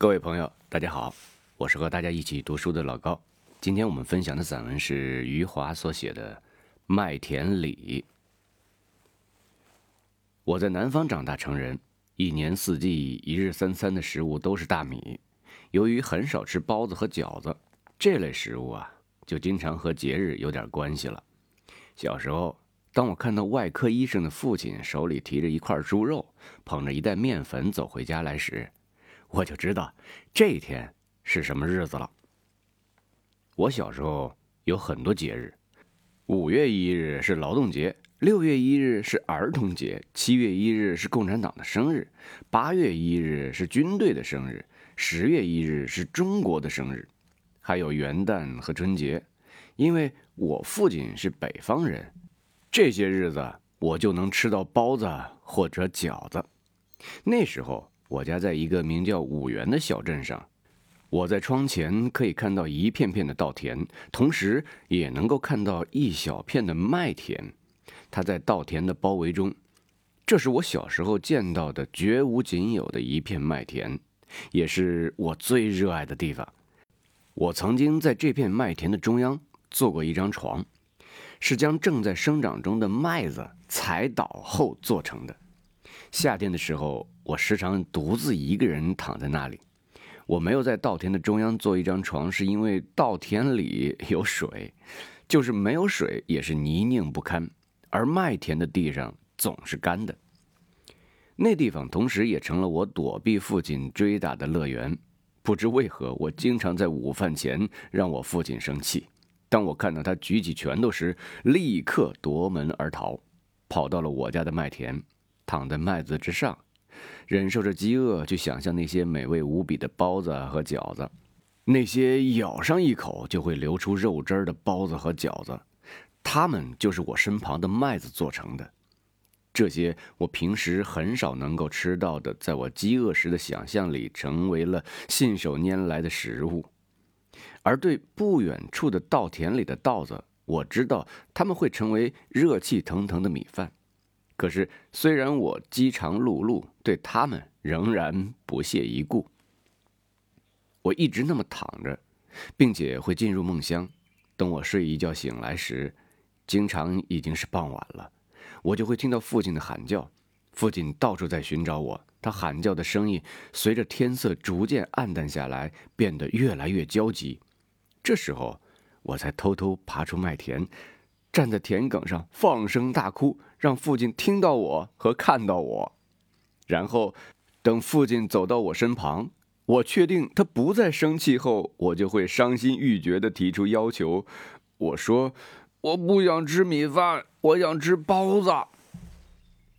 各位朋友，大家好，我是和大家一起读书的老高。今天我们分享的散文是余华所写的《麦田里》。我在南方长大成人，一年四季、一日三餐的食物都是大米。由于很少吃包子和饺子这类食物啊，就经常和节日有点关系了。小时候，当我看到外科医生的父亲手里提着一块猪肉，捧着一袋面粉走回家来时，我就知道这一天是什么日子了。我小时候有很多节日，五月一日是劳动节，六月一日是儿童节，七月一日是共产党的生日，八月一日是军队的生日，十月一日是中国的生日，还有元旦和春节。因为我父亲是北方人，这些日子我就能吃到包子或者饺子。那时候。我家在一个名叫五原的小镇上，我在窗前可以看到一片片的稻田，同时也能够看到一小片的麦田。它在稻田的包围中，这是我小时候见到的绝无仅有的一片麦田，也是我最热爱的地方。我曾经在这片麦田的中央做过一张床，是将正在生长中的麦子踩倒后做成的。夏天的时候。我时常独自一个人躺在那里。我没有在稻田的中央做一张床，是因为稻田里 有水，就是没有水也是泥泞不堪，而麦田的地上总是干的。那地方同时也成了我躲避父亲追打的乐园。不知为何，我经常在午饭前让我父亲生气。当我看到他举起拳头时，立刻夺门而逃，跑到了我家的麦田，躺在麦子之上。忍受着饥饿，去想象那些美味无比的包子和饺子，那些咬上一口就会流出肉汁儿的包子和饺子，它们就是我身旁的麦子做成的。这些我平时很少能够吃到的，在我饥饿时的想象里，成为了信手拈来的食物。而对不远处的稻田里的稻子，我知道他们会成为热气腾腾的米饭。可是，虽然我饥肠辘辘，对他们仍然不屑一顾。我一直那么躺着，并且会进入梦乡。等我睡一觉醒来时，经常已经是傍晚了。我就会听到父亲的喊叫，父亲到处在寻找我。他喊叫的声音随着天色逐渐暗淡下来，变得越来越焦急。这时候，我才偷偷爬出麦田。站在田埂上放声大哭，让父亲听到我和看到我。然后，等父亲走到我身旁，我确定他不再生气后，我就会伤心欲绝地提出要求。我说：“我不想吃米饭，我想吃包子。”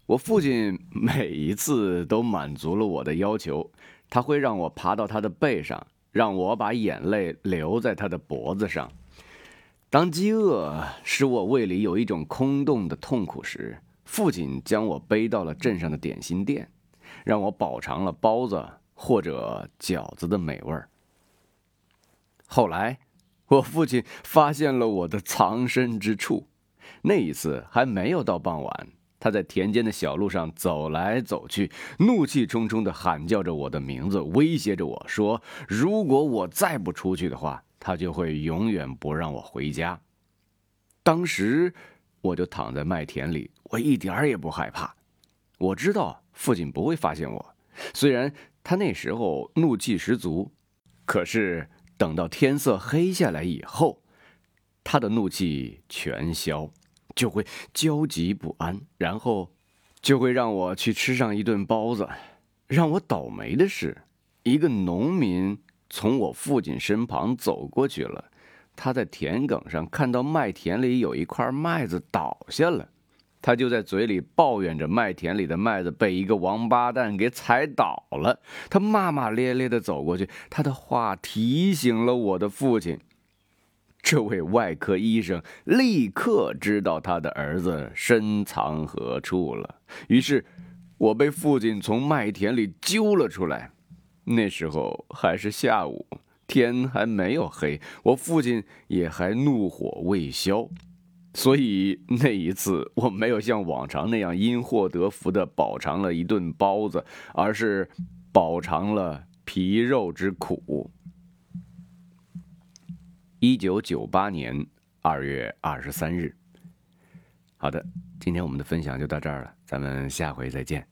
我父亲每一次都满足了我的要求，他会让我爬到他的背上，让我把眼泪留在他的脖子上。当饥饿使我胃里有一种空洞的痛苦时，父亲将我背到了镇上的点心店，让我饱尝了包子或者饺子的美味儿。后来，我父亲发现了我的藏身之处，那一次还没有到傍晚，他在田间的小路上走来走去，怒气冲冲地喊叫着我的名字，威胁着我说：“如果我再不出去的话。”他就会永远不让我回家。当时我就躺在麦田里，我一点儿也不害怕。我知道父亲不会发现我，虽然他那时候怒气十足，可是等到天色黑下来以后，他的怒气全消，就会焦急不安，然后就会让我去吃上一顿包子。让我倒霉的是，一个农民。从我父亲身旁走过去了，他在田埂上看到麦田里有一块麦子倒下了，他就在嘴里抱怨着麦田里的麦子被一个王八蛋给踩倒了。他骂骂咧咧地走过去，他的话提醒了我的父亲。这位外科医生立刻知道他的儿子深藏何处了，于是，我被父亲从麦田里揪了出来。那时候还是下午，天还没有黑，我父亲也还怒火未消，所以那一次我没有像往常那样因祸得福的饱尝了一顿包子，而是饱尝了皮肉之苦。一九九八年二月二十三日。好的，今天我们的分享就到这儿了，咱们下回再见。